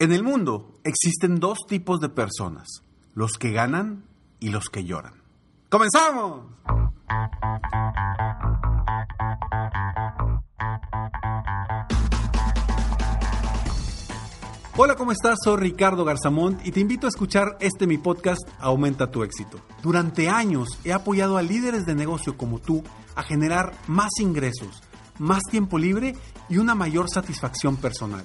En el mundo existen dos tipos de personas, los que ganan y los que lloran. ¡Comenzamos! Hola, ¿cómo estás? Soy Ricardo Garzamont y te invito a escuchar este mi podcast Aumenta tu éxito. Durante años he apoyado a líderes de negocio como tú a generar más ingresos, más tiempo libre y una mayor satisfacción personal.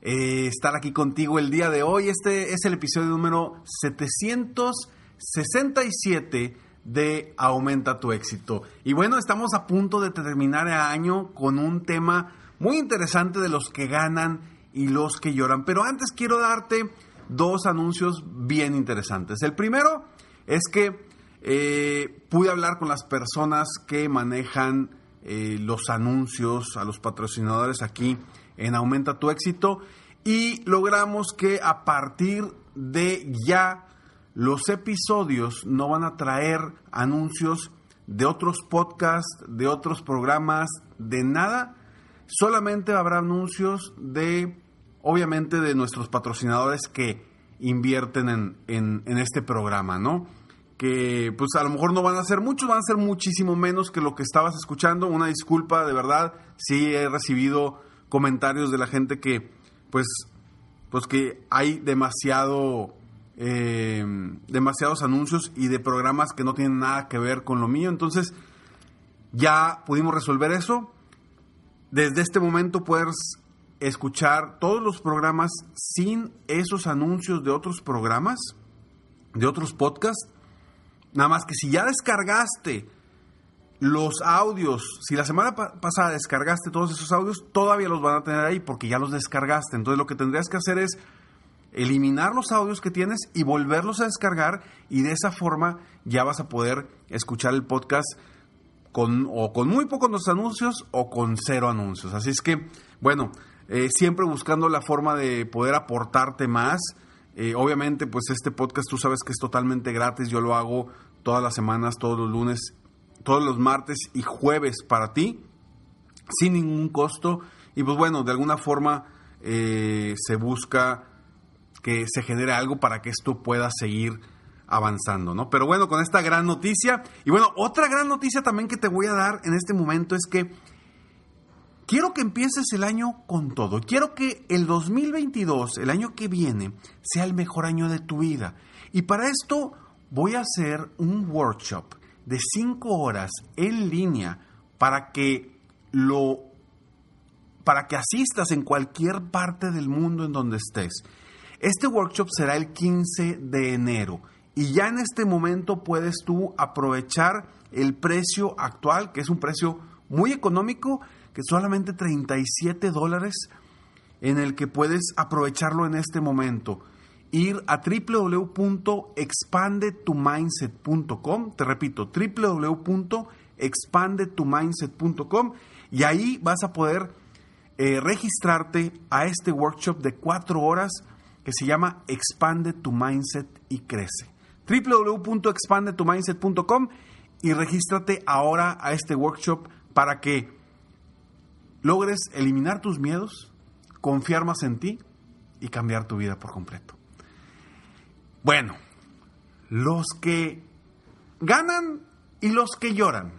eh, estar aquí contigo el día de hoy. Este es el episodio número 767 de Aumenta tu éxito. Y bueno, estamos a punto de terminar el año con un tema muy interesante de los que ganan y los que lloran. Pero antes quiero darte dos anuncios bien interesantes. El primero es que eh, pude hablar con las personas que manejan eh, los anuncios, a los patrocinadores aquí en Aumenta tu éxito y logramos que a partir de ya los episodios no van a traer anuncios de otros podcasts, de otros programas, de nada. Solamente habrá anuncios de, obviamente, de nuestros patrocinadores que invierten en, en, en este programa, ¿no? que pues a lo mejor no van a ser muchos, van a ser muchísimo menos que lo que estabas escuchando. Una disculpa, de verdad, sí he recibido comentarios de la gente que pues, pues que hay demasiado, eh, demasiados anuncios y de programas que no tienen nada que ver con lo mío. Entonces, ya pudimos resolver eso. Desde este momento puedes escuchar todos los programas sin esos anuncios de otros programas, de otros podcasts. Nada más que si ya descargaste los audios, si la semana pasada descargaste todos esos audios, todavía los van a tener ahí porque ya los descargaste. Entonces lo que tendrías que hacer es eliminar los audios que tienes y volverlos a descargar y de esa forma ya vas a poder escuchar el podcast con o con muy pocos anuncios o con cero anuncios. Así es que, bueno, eh, siempre buscando la forma de poder aportarte más. Eh, obviamente, pues este podcast tú sabes que es totalmente gratis. Yo lo hago todas las semanas, todos los lunes todos los martes y jueves para ti, sin ningún costo. Y pues bueno, de alguna forma eh, se busca que se genere algo para que esto pueda seguir avanzando, ¿no? Pero bueno, con esta gran noticia, y bueno, otra gran noticia también que te voy a dar en este momento es que quiero que empieces el año con todo. Quiero que el 2022, el año que viene, sea el mejor año de tu vida. Y para esto voy a hacer un workshop de 5 horas en línea para que lo para que asistas en cualquier parte del mundo en donde estés. Este workshop será el 15 de enero y ya en este momento puedes tú aprovechar el precio actual, que es un precio muy económico, que solamente 37 dólares, en el que puedes aprovecharlo en este momento ir a www.expandetumindset.com, te repito, www.expandetumindset.com y ahí vas a poder eh, registrarte a este workshop de cuatro horas que se llama Expande tu Mindset y Crece. www.expandetumindset.com y regístrate ahora a este workshop para que logres eliminar tus miedos, confiar más en ti y cambiar tu vida por completo. Bueno, los que ganan y los que lloran.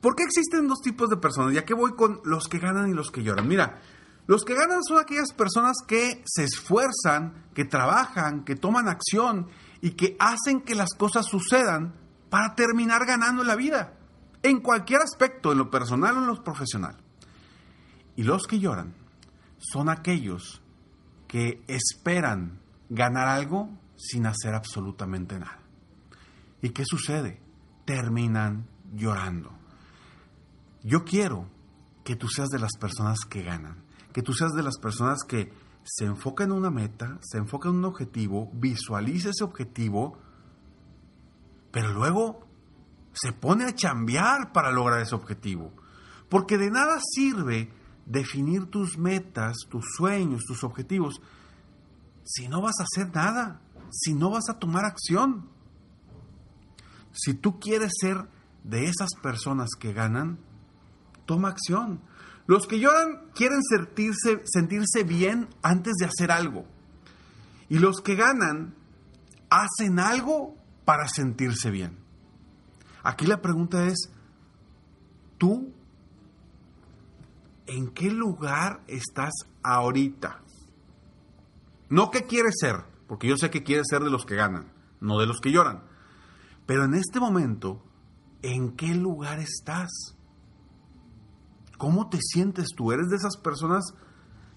¿Por qué existen dos tipos de personas? Ya que voy con los que ganan y los que lloran. Mira, los que ganan son aquellas personas que se esfuerzan, que trabajan, que toman acción y que hacen que las cosas sucedan para terminar ganando la vida. En cualquier aspecto, en lo personal o en lo profesional. Y los que lloran son aquellos que esperan ganar algo sin hacer absolutamente nada. ¿Y qué sucede? Terminan llorando. Yo quiero que tú seas de las personas que ganan, que tú seas de las personas que se enfoca en una meta, se enfoca en un objetivo, visualiza ese objetivo, pero luego se pone a chambear para lograr ese objetivo. Porque de nada sirve definir tus metas, tus sueños, tus objetivos, si no vas a hacer nada, si no vas a tomar acción. Si tú quieres ser de esas personas que ganan, toma acción. Los que lloran quieren sentirse, sentirse bien antes de hacer algo. Y los que ganan hacen algo para sentirse bien. Aquí la pregunta es, ¿tú en qué lugar estás ahorita? No qué quieres ser, porque yo sé que quieres ser de los que ganan, no de los que lloran. Pero en este momento, ¿en qué lugar estás? ¿Cómo te sientes tú? ¿Eres de esas personas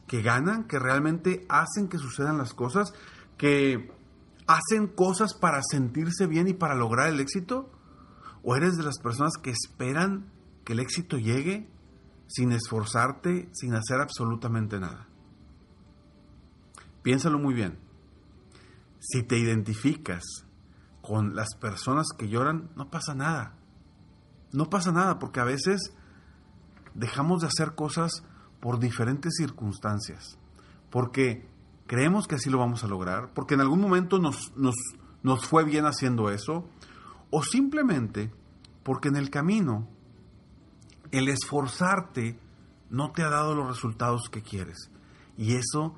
que ganan, que realmente hacen que sucedan las cosas, que hacen cosas para sentirse bien y para lograr el éxito? ¿O eres de las personas que esperan que el éxito llegue sin esforzarte, sin hacer absolutamente nada? Piénsalo muy bien. Si te identificas con las personas que lloran, no pasa nada. No pasa nada porque a veces dejamos de hacer cosas por diferentes circunstancias, porque creemos que así lo vamos a lograr, porque en algún momento nos, nos, fue bien haciendo eso, o simplemente porque en el camino el esforzarte no te ha dado los resultados que quieres. Y eso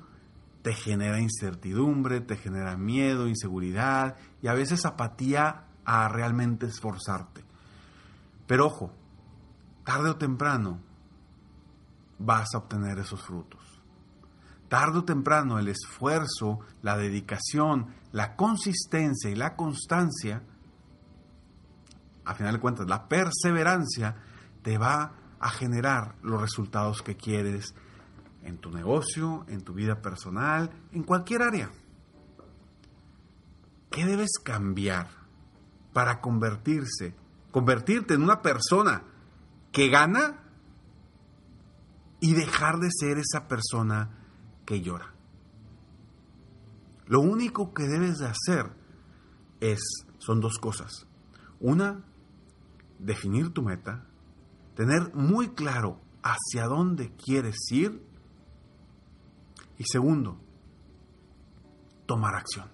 te genera incertidumbre, te genera miedo, inseguridad y a veces apatía a realmente esforzarte. Pero ojo, tarde o temprano vas a obtener esos frutos. Tarde o temprano el esfuerzo, la dedicación, la consistencia y la constancia, a final de cuentas la perseverancia, te va a generar los resultados que quieres en tu negocio, en tu vida personal, en cualquier área. ¿Qué debes cambiar para convertirse, convertirte en una persona que gana y dejar de ser esa persona que llora. Lo único que debes de hacer es, son dos cosas. Una, definir tu meta, tener muy claro hacia dónde quieres ir. Y segundo, tomar acción.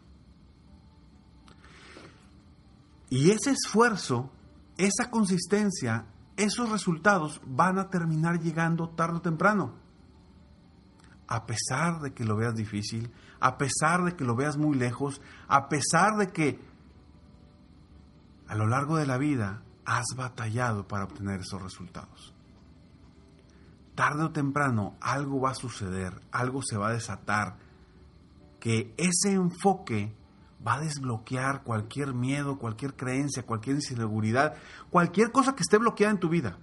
Y ese esfuerzo, esa consistencia, esos resultados van a terminar llegando tarde o temprano. A pesar de que lo veas difícil, a pesar de que lo veas muy lejos, a pesar de que a lo largo de la vida has batallado para obtener esos resultados. Tarde o temprano algo va a suceder, algo se va a desatar, que ese enfoque va a desbloquear cualquier miedo, cualquier creencia, cualquier inseguridad, cualquier cosa que esté bloqueada en tu vida.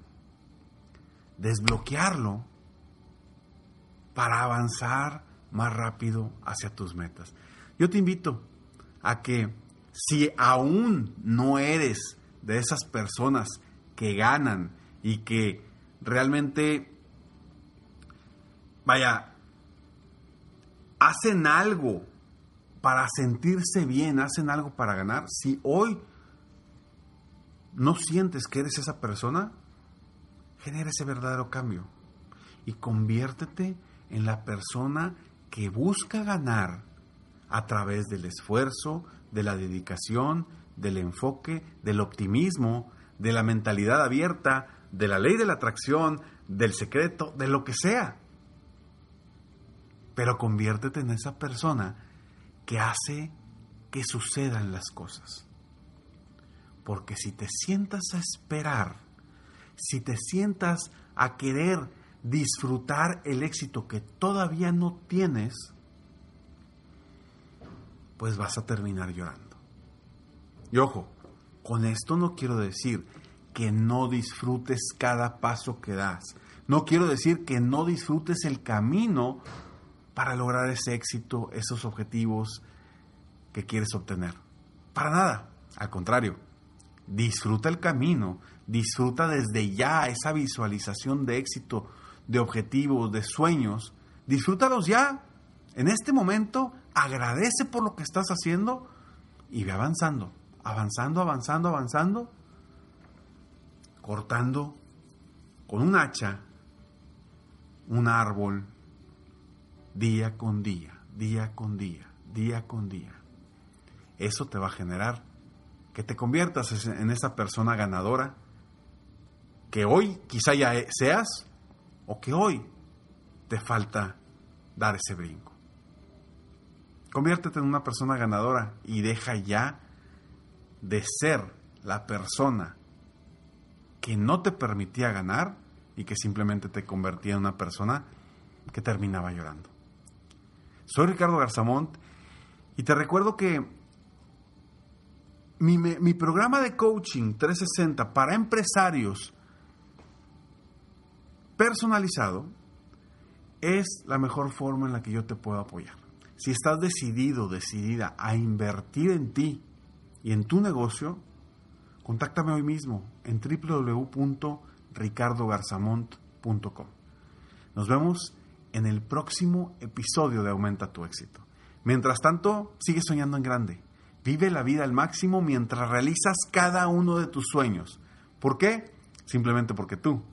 Desbloquearlo para avanzar más rápido hacia tus metas. Yo te invito a que si aún no eres de esas personas que ganan y que realmente, vaya, hacen algo para sentirse bien, hacen algo para ganar. Si hoy no sientes que eres esa persona, genera ese verdadero cambio y conviértete en la persona que busca ganar a través del esfuerzo, de la dedicación, del enfoque, del optimismo, de la mentalidad abierta, de la ley de la atracción, del secreto, de lo que sea. Pero conviértete en esa persona que hace que sucedan las cosas. Porque si te sientas a esperar, si te sientas a querer disfrutar el éxito que todavía no tienes, pues vas a terminar llorando. Y ojo, con esto no quiero decir que no disfrutes cada paso que das. No quiero decir que no disfrutes el camino para lograr ese éxito, esos objetivos que quieres obtener. Para nada, al contrario, disfruta el camino, disfruta desde ya esa visualización de éxito, de objetivos, de sueños, disfrútalos ya, En este momento, agradece por lo que estás haciendo y ve avanzando, avanzando, avanzando, avanzando, cortando con un hacha un árbol día con día, día con día, día con día. Eso te va a generar que te conviertas en esa persona ganadora que hoy quizá ya seas o que hoy te falta dar ese brinco. Conviértete en una persona ganadora y deja ya de ser la persona que no te permitía ganar y que simplemente te convertía en una persona que terminaba llorando. Soy Ricardo Garzamont y te recuerdo que mi, mi, programa de coaching 360 para empresarios personalizado es la mejor forma en la que yo te puedo apoyar. Si estás decidido, decidida a invertir en ti y en tu negocio, contáctame hoy mismo en www.ricardogarzamont.com. Nos vemos en el próximo episodio de Aumenta tu éxito. Mientras tanto, sigue soñando en grande. Vive la vida al máximo mientras realizas cada uno de tus sueños. ¿Por qué? Simplemente porque tú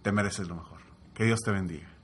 te mereces lo mejor. Que Dios te bendiga.